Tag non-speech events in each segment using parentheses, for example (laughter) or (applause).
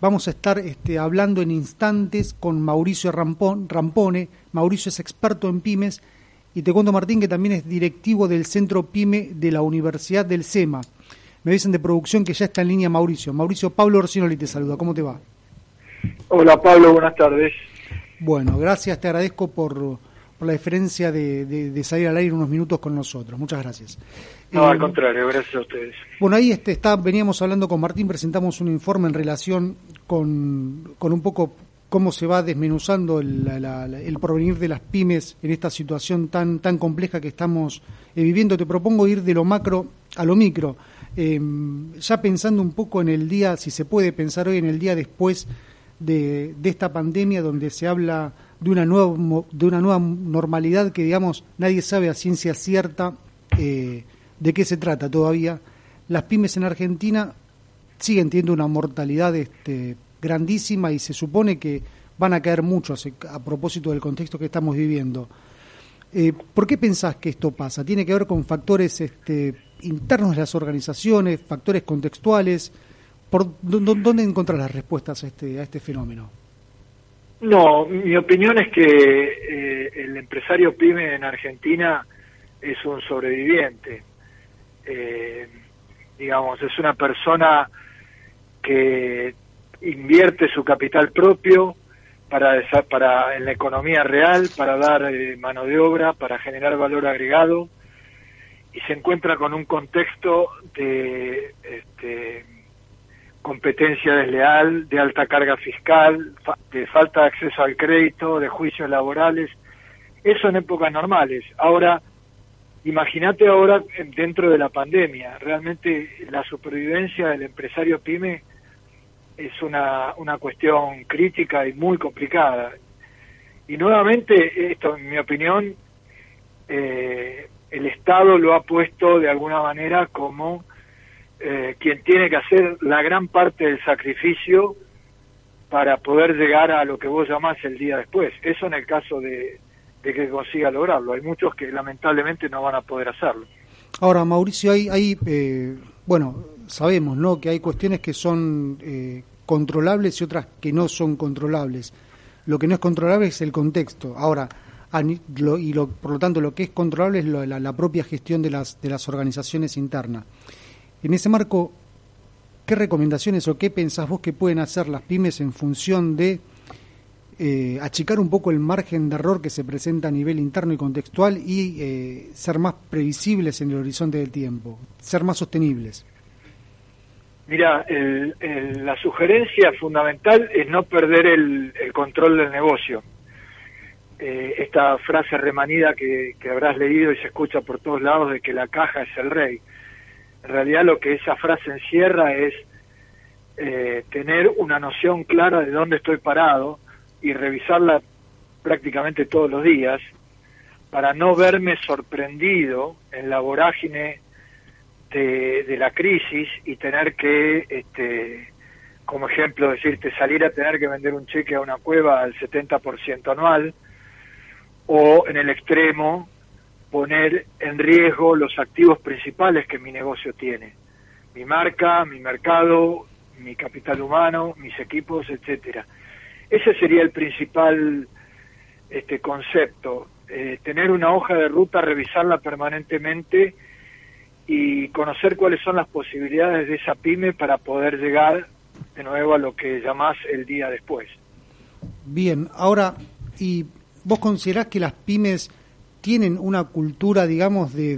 Vamos a estar este, hablando en instantes con Mauricio Rampone. Mauricio es experto en pymes y te cuento, Martín, que también es directivo del Centro PYME de la Universidad del SEMA. Me dicen de producción que ya está en línea Mauricio. Mauricio, Pablo Orsinoli te saluda. ¿Cómo te va? Hola, Pablo. Buenas tardes. Bueno, gracias. Te agradezco por, la diferencia de, salir al aire unos minutos con nosotros. Muchas gracias. No, al eh, contrario, gracias a ustedes. Bueno, ahí este, está, veníamos hablando con Martín, presentamos un informe en relación con, con un poco cómo se va desmenuzando el, el, porvenir de las pymes en esta situación tan, tan compleja que estamos eh, viviendo. Te propongo ir de lo macro a lo micro, em, ya pensando un poco en el día, si se puede pensar hoy en el día después de, de esta pandemia, donde se habla de una, nueva, de una nueva normalidad que, digamos, nadie sabe a ciencia cierta eh, de qué se trata todavía. Las pymes en Argentina siguen teniendo una mortalidad este, grandísima y se supone que van a caer muchos a propósito del contexto que estamos viviendo. Eh, ¿Por qué pensás que esto pasa? ¿Tiene que ver con factores este, internos de las organizaciones, factores contextuales? ¿Por dónde encontrar las respuestas a este, a este fenómeno? No, mi opinión es que eh, el empresario pyme en Argentina es un sobreviviente. Eh, digamos, es una persona que invierte su capital propio para, para en la economía real, para dar eh, mano de obra, para generar valor agregado y se encuentra con un contexto de este, competencia desleal, de alta carga fiscal, de falta de acceso al crédito, de juicios laborales. Eso en épocas normales. Ahora, imagínate ahora dentro de la pandemia. Realmente la supervivencia del empresario pyme es una, una cuestión crítica y muy complicada. Y nuevamente, esto en mi opinión, eh, el Estado lo ha puesto de alguna manera como eh, quien tiene que hacer la gran parte del sacrificio para poder llegar a lo que vos llamás el día después. Eso en el caso de, que consiga lograrlo. Hay muchos que lamentablemente no van a poder hacerlo. Ahora, Mauricio, hay, hay eh, bueno, sabemos, ¿no? Que hay cuestiones que son eh, controlables y otras que no son controlables. Lo que no es controlable es el contexto. Ahora, y lo, por lo tanto, lo que es controlable es la, la, propia gestión de las, de las organizaciones internas. En ese marco, ¿qué recomendaciones o qué pensás vos que pueden hacer las pymes en función de eh, achicar un poco el margen de error que se presenta a nivel interno y contextual y eh, ser más previsibles en el horizonte del tiempo, ser más sostenibles? Mira, la sugerencia fundamental es no perder el, control del negocio. Eh, esta frase remanida que, habrás leído y se escucha por todos lados de que la caja es el rey. En realidad lo que esa frase encierra es eh, tener una noción clara de dónde estoy parado y revisarla prácticamente todos los días para no verme sorprendido en la vorágine de, la crisis y tener que, este, como ejemplo, decirte, salir a tener que vender un cheque a una cueva al 70% anual, o en el extremo, poner en riesgo los activos principales que mi negocio tiene, mi marca, mi mercado, mi capital humano, mis equipos, etcétera. Ese sería el principal este concepto, eh, tener una hoja de ruta, revisarla permanentemente y conocer cuáles son las posibilidades de esa pyme para poder llegar de nuevo a lo que llamás el día después. Bien, ahora, ¿y vos considerás que las pymes tienen una cultura, digamos, de,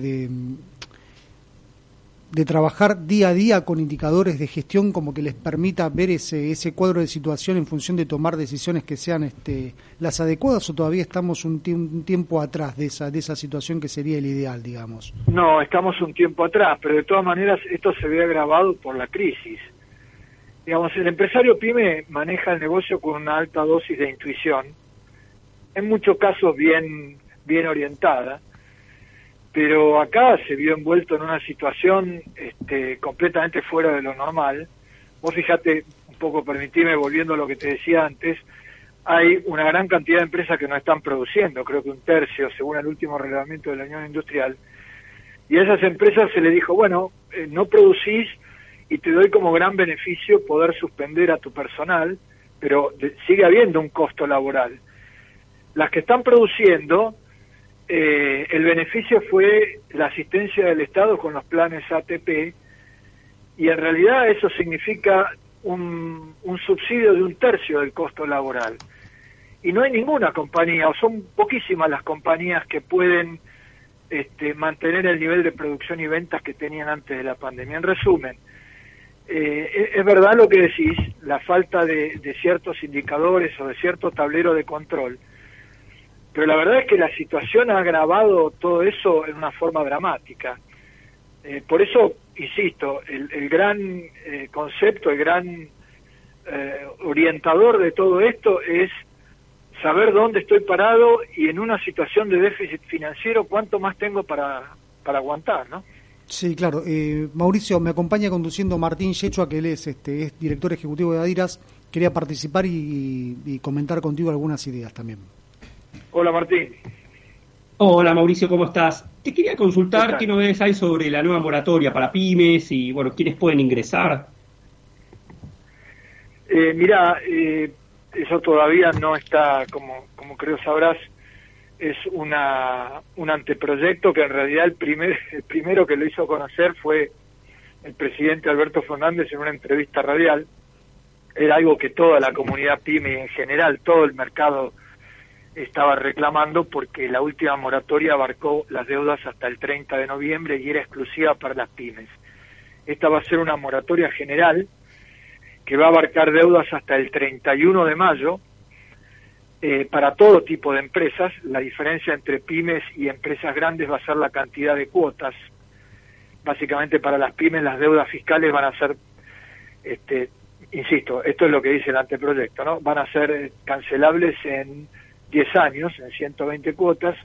de trabajar día a día con indicadores de gestión como que les permita ver ese, ese cuadro de situación en función de tomar decisiones que sean este, las adecuadas o todavía estamos un, tiempo atrás de esa, de esa situación que sería el ideal, digamos? No, estamos un tiempo atrás, pero de todas maneras esto se ve agravado por la crisis. Digamos, el empresario pyme maneja el negocio con una alta dosis de intuición, en muchos casos bien, bien orientada, pero acá se vio envuelto en una situación este, completamente fuera de lo normal. Vos fíjate, un poco permitime, volviendo a lo que te decía antes, hay una gran cantidad de empresas que no están produciendo, creo que un tercio, según el último reglamento de la Unión Industrial, y a esas empresas se les dijo, bueno, eh, no producís y te doy como gran beneficio poder suspender a tu personal, pero sigue habiendo un costo laboral. Las que están produciendo, eh, el beneficio fue la asistencia del Estado con los planes ATP, y en realidad eso significa un, un subsidio de un tercio del costo laboral. Y no hay ninguna compañía, o son poquísimas las compañías que pueden este, mantener el nivel de producción y ventas que tenían antes de la pandemia. En resumen, eh, es verdad lo que decís, la falta de, ciertos indicadores o de cierto tablero de control, pero la verdad es que la situación ha agravado todo eso en una forma dramática. Eh, por eso, insisto, el, gran eh, concepto, el gran orientador de todo esto es saber dónde estoy parado y en una situación de déficit financiero cuánto más tengo para, para aguantar, ¿no? Sí, claro. Eh, Mauricio, me acompaña conduciendo Martín Yechua, que él es, este, es director ejecutivo de Adiras. Quería participar y, comentar contigo algunas ideas también. Hola, Martín. Hola, Mauricio, ¿cómo estás? Te quería consultar qué, novedades hay sobre la nueva moratoria para pymes y, bueno, quiénes pueden ingresar. Eh, mira, eh, eso todavía no está, como, como creo sabrás, es una, un anteproyecto que en realidad el, primer, el primero que lo hizo conocer fue el presidente Alberto Fernández en una entrevista radial. Era algo que toda la comunidad PYME en general, todo el mercado estaba reclamando porque la última moratoria abarcó las deudas hasta el 30 de noviembre y era exclusiva para las pymes. Esta va a ser una moratoria general que va a abarcar deudas hasta el 31 de mayo eh, para todo tipo de empresas. La diferencia entre pymes y empresas grandes va a ser la cantidad de cuotas. Básicamente para las pymes las deudas fiscales van a ser, este, insisto, esto es lo que dice el anteproyecto, ¿no? Van a ser cancelables en 10 años, en 120 cuotas,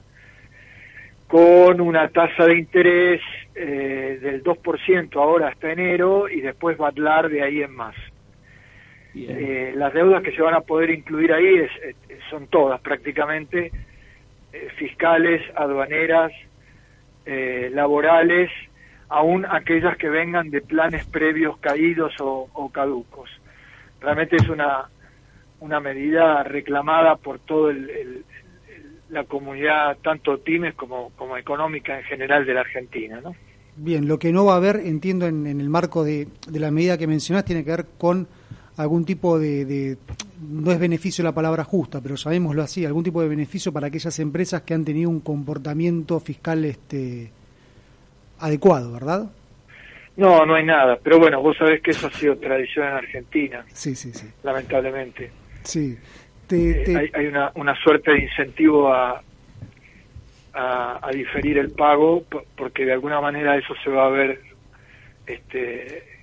con una tasa de interés eh, del 2% ahora hasta enero y después va a hablar de ahí en más. Eh, las deudas que se van a poder incluir ahí es, son todas prácticamente, eh, fiscales, aduaneras, eh, laborales, aún aquellas que vengan de planes previos caídos o, caducos. Realmente es una, una medida reclamada por toda la comunidad, tanto pymes como, como económica en general de la Argentina. ¿no? Bien, lo que no va a haber, entiendo, en, en el marco de, de la medida que mencionás, tiene que ver con algún tipo de, no es beneficio la palabra justa, pero sabémoslo así, algún tipo de beneficio para aquellas empresas que han tenido un comportamiento fiscal este adecuado, ¿verdad? No, no hay nada, pero bueno, vos sabés que eso ha sido tradición en Argentina. Sí, sí, sí. Lamentablemente. Sí. Eh, hay, una, una suerte de incentivo a, a, a, diferir el pago porque de alguna manera eso se va a ver este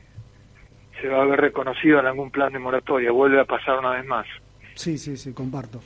se va a haber reconocido en algún plan de moratoria. Vuelve a pasar una vez más. Sí, sí, sí, comparto.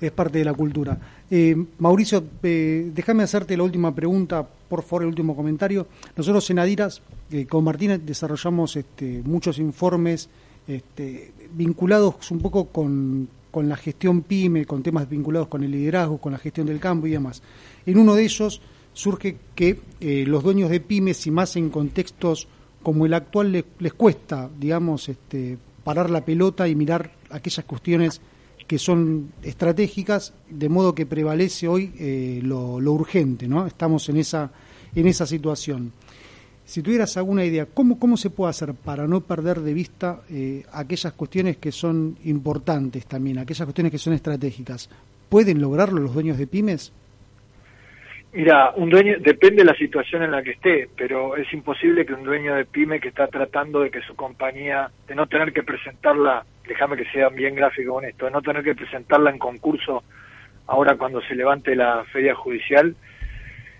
Es parte de la cultura. Eh, Mauricio, eh, déjame hacerte la última pregunta, por favor, el último comentario. Nosotros en Adiras, eh, con Martínez, desarrollamos este, muchos informes este, vinculados un poco con, con la gestión PYME, con temas vinculados con el liderazgo, con la gestión del campo y demás. En uno de ellos surge que los dueños de pymes, y más en contextos como el actual les, cuesta, digamos, este, parar la pelota y mirar aquellas cuestiones que son estratégicas, de modo que prevalece hoy eh, lo, urgente, ¿no? Estamos en esa, en esa situación. Si tuvieras alguna idea, ¿cómo, cómo se puede hacer para no perder de vista eh, aquellas cuestiones que son importantes también, aquellas cuestiones que son estratégicas? ¿Pueden lograrlo los dueños de pymes? Mira, un dueño, depende de la situación en la que esté, pero es imposible que un dueño de pyme que está tratando de que su compañía, de no tener que presentarla, déjame que sea bien gráfico con esto, de no tener que presentarla en concurso ahora cuando se levante la feria judicial,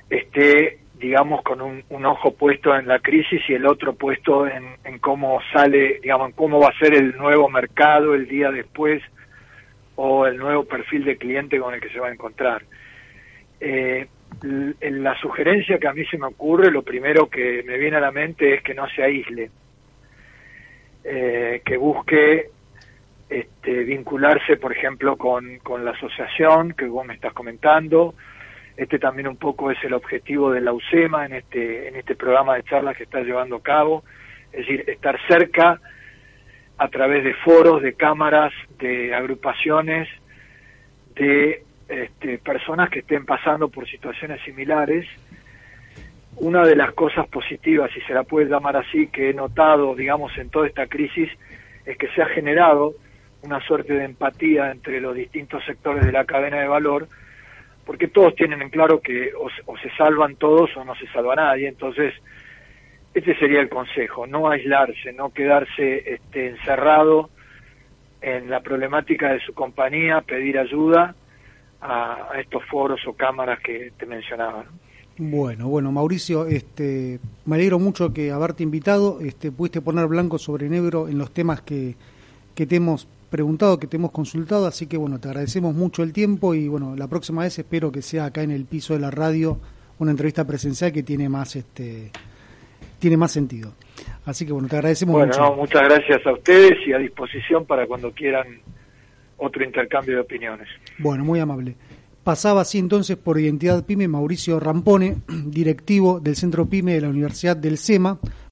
esté, digamos, con un, ojo puesto en la crisis y el otro puesto en, en cómo sale, digamos, en cómo va a ser el nuevo mercado el día después o el nuevo perfil de cliente con el que se va a encontrar. Eh, la sugerencia que a mí se me ocurre, lo primero que me viene a la mente es que no se aísle, eh, que busque este, vincularse, por ejemplo, con, con la asociación que vos me estás comentando. Este también un poco es el objetivo de la UCEMA en este, en este programa de charlas que está llevando a cabo, es decir, estar cerca a través de foros, de cámaras, de agrupaciones, de este, personas que estén pasando por situaciones similares. Una de las cosas positivas, si se la puede llamar así, que he notado, digamos, en toda esta crisis, es que se ha generado una suerte de empatía entre los distintos sectores de la cadena de valor, porque todos tienen en claro que o, se salvan todos o no se salva nadie. Entonces, este sería el consejo, no aislarse, no quedarse este, encerrado en la problemática de su compañía, pedir ayuda a, estos foros o cámaras que te mencionaba. Bueno, bueno, Mauricio, este, me alegro mucho que haberte invitado, este, pudiste poner blanco sobre negro en los temas que, que te preguntado, que te hemos consultado, así que bueno, te agradecemos mucho el tiempo y bueno, la próxima vez espero que sea acá en el piso de la radio una entrevista presencial que tiene más este tiene más sentido. Así que bueno, te agradecemos mucho. Bueno, muchas gracias a ustedes y a disposición para cuando quieran otro intercambio de opiniones. Bueno, muy amable. Pasaba así entonces por Identidad PYME Mauricio Rampone, (clears throat) directivo del Centro PYME de la Universidad del SEMA,